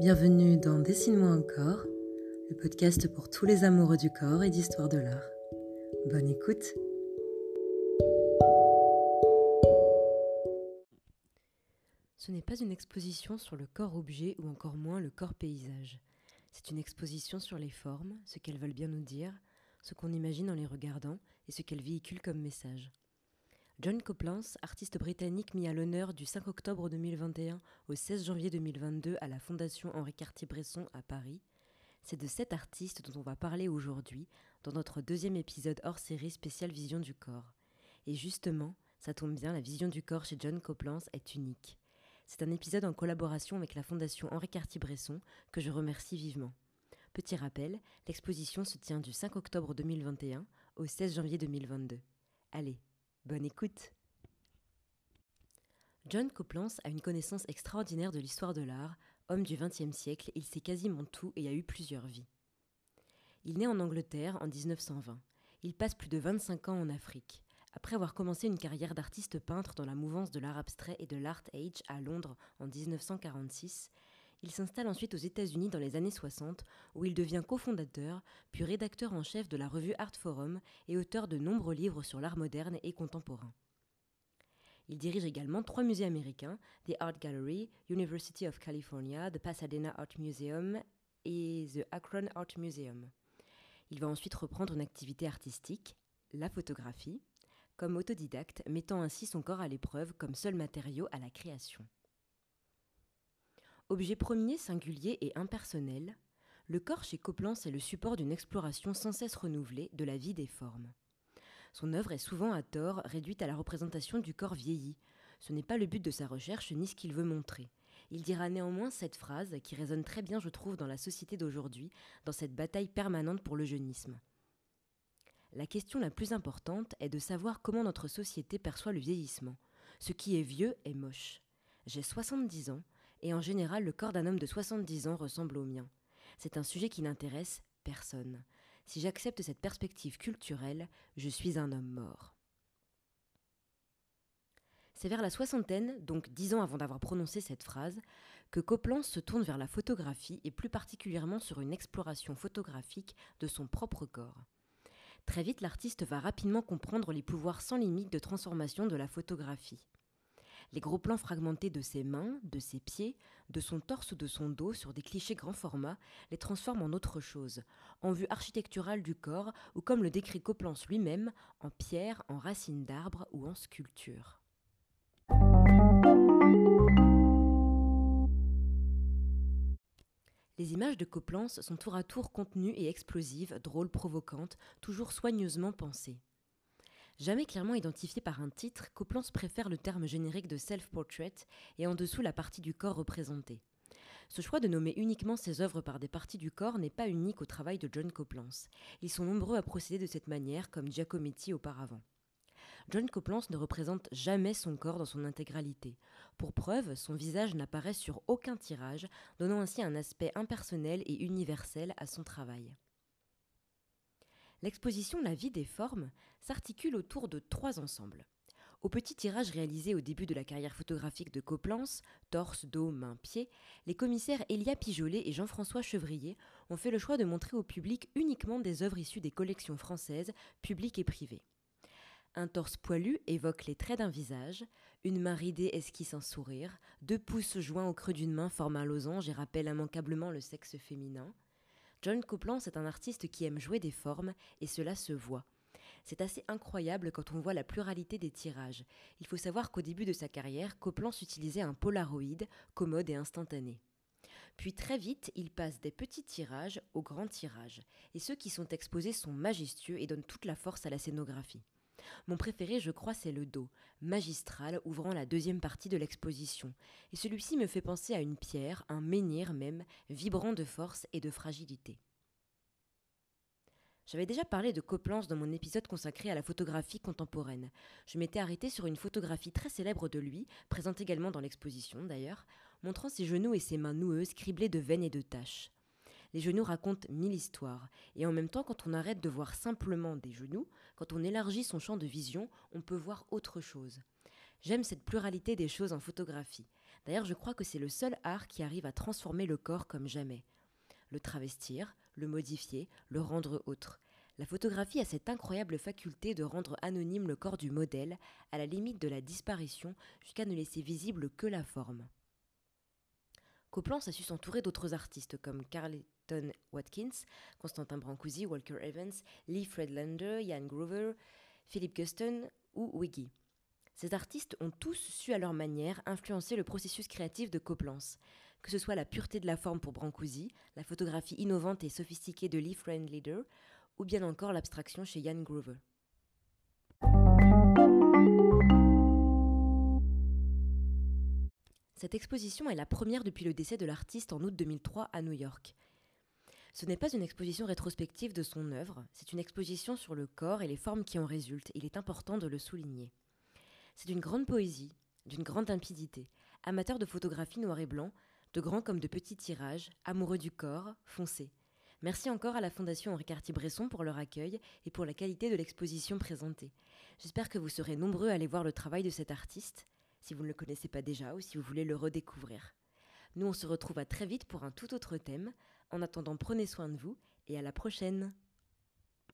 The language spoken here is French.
Bienvenue dans Dessine-moi un corps, le podcast pour tous les amoureux du corps et d'histoire de l'art. Bonne écoute Ce n'est pas une exposition sur le corps-objet ou encore moins le corps-paysage. C'est une exposition sur les formes, ce qu'elles veulent bien nous dire, ce qu'on imagine en les regardant et ce qu'elles véhiculent comme message. John Coplans, artiste britannique mis à l'honneur du 5 octobre 2021 au 16 janvier 2022 à la Fondation Henri Cartier-Bresson à Paris, c'est de cet artiste dont on va parler aujourd'hui dans notre deuxième épisode hors série spéciale Vision du corps. Et justement, ça tombe bien, la vision du corps chez John Coplans est unique. C'est un épisode en collaboration avec la Fondation Henri Cartier-Bresson que je remercie vivement. Petit rappel, l'exposition se tient du 5 octobre 2021 au 16 janvier 2022. Allez, Bonne écoute John Coplans a une connaissance extraordinaire de l'histoire de l'art. Homme du XXe siècle, il sait quasiment tout et a eu plusieurs vies. Il naît en Angleterre en 1920. Il passe plus de 25 ans en Afrique. Après avoir commencé une carrière d'artiste peintre dans la mouvance de l'art abstrait et de l'art age à Londres en 1946, il s'installe ensuite aux États-Unis dans les années 60, où il devient cofondateur, puis rédacteur en chef de la revue Art Forum et auteur de nombreux livres sur l'art moderne et contemporain. Il dirige également trois musées américains, The Art Gallery, University of California, The Pasadena Art Museum et The Akron Art Museum. Il va ensuite reprendre une activité artistique, la photographie, comme autodidacte, mettant ainsi son corps à l'épreuve comme seul matériau à la création. Objet premier, singulier et impersonnel, le corps chez Coplans est le support d'une exploration sans cesse renouvelée de la vie des formes. Son œuvre est souvent à tort réduite à la représentation du corps vieilli. Ce n'est pas le but de sa recherche ni ce qu'il veut montrer. Il dira néanmoins cette phrase qui résonne très bien, je trouve, dans la société d'aujourd'hui, dans cette bataille permanente pour le jeunisme. La question la plus importante est de savoir comment notre société perçoit le vieillissement. Ce qui est vieux est moche. J'ai 70 ans, et en général le corps d'un homme de 70 ans ressemble au mien. C'est un sujet qui n'intéresse personne. Si j'accepte cette perspective culturelle, je suis un homme mort. C'est vers la soixantaine, donc dix ans avant d'avoir prononcé cette phrase, que Copland se tourne vers la photographie et plus particulièrement sur une exploration photographique de son propre corps. Très vite, l'artiste va rapidement comprendre les pouvoirs sans limite de transformation de la photographie. Les gros plans fragmentés de ses mains, de ses pieds, de son torse ou de son dos sur des clichés grand format les transforment en autre chose, en vue architecturale du corps ou comme le décrit Coplans lui-même, en pierre, en racines d'arbres ou en sculpture. Les images de Coplans sont tour à tour contenues et explosives, drôles, provocantes, toujours soigneusement pensées. Jamais clairement identifié par un titre, Coplans préfère le terme générique de self-portrait et en dessous la partie du corps représentée. Ce choix de nommer uniquement ses œuvres par des parties du corps n'est pas unique au travail de John Coplans. Ils sont nombreux à procéder de cette manière, comme Giacometti auparavant. John Coplans ne représente jamais son corps dans son intégralité. Pour preuve, son visage n'apparaît sur aucun tirage, donnant ainsi un aspect impersonnel et universel à son travail. L'exposition La vie des formes s'articule autour de trois ensembles. Au petit tirage réalisé au début de la carrière photographique de Coplans, torse, dos, main, pied, les commissaires Elia Pijolet et Jean-François Chevrier ont fait le choix de montrer au public uniquement des œuvres issues des collections françaises, publiques et privées. Un torse poilu évoque les traits d'un visage, une main ridée esquisse un sourire, deux pouces joints au creux d'une main forment un losange et rappellent immanquablement le sexe féminin. John Coplans est un artiste qui aime jouer des formes et cela se voit. C'est assez incroyable quand on voit la pluralité des tirages. Il faut savoir qu'au début de sa carrière, Coplans utilisait un Polaroid, commode et instantané. Puis très vite, il passe des petits tirages aux grands tirages, et ceux qui sont exposés sont majestueux et donnent toute la force à la scénographie. Mon préféré, je crois, c'est le dos, magistral, ouvrant la deuxième partie de l'exposition. Et celui-ci me fait penser à une pierre, un menhir même, vibrant de force et de fragilité. J'avais déjà parlé de Coplans dans mon épisode consacré à la photographie contemporaine. Je m'étais arrêté sur une photographie très célèbre de lui, présente également dans l'exposition d'ailleurs, montrant ses genoux et ses mains noueuses criblées de veines et de taches. Les genoux racontent mille histoires, et en même temps, quand on arrête de voir simplement des genoux, quand on élargit son champ de vision, on peut voir autre chose. J'aime cette pluralité des choses en photographie. D'ailleurs, je crois que c'est le seul art qui arrive à transformer le corps comme jamais. Le travestir, le modifier, le rendre autre. La photographie a cette incroyable faculté de rendre anonyme le corps du modèle, à la limite de la disparition, jusqu'à ne laisser visible que la forme. Coplance a su s'entourer d'autres artistes comme Carleton Watkins, Constantin Brancusi, Walker Evans, Lee Fredlander, Ian Grover, Philip Guston ou Wiggy. Ces artistes ont tous su à leur manière influencer le processus créatif de Coplance, que ce soit la pureté de la forme pour Brancusi, la photographie innovante et sophistiquée de Lee Friedlander, ou bien encore l'abstraction chez Jan Grover. Cette exposition est la première depuis le décès de l'artiste en août 2003 à New York. Ce n'est pas une exposition rétrospective de son œuvre, c'est une exposition sur le corps et les formes qui en résultent, il est important de le souligner. C'est d'une grande poésie, d'une grande limpidité, amateur de photographie noir et blanc, de grands comme de petits tirages, amoureux du corps, foncé. Merci encore à la Fondation Henri Cartier-Bresson pour leur accueil et pour la qualité de l'exposition présentée. J'espère que vous serez nombreux à aller voir le travail de cet artiste, si vous ne le connaissez pas déjà ou si vous voulez le redécouvrir. Nous, on se retrouve à très vite pour un tout autre thème. En attendant, prenez soin de vous et à la prochaine!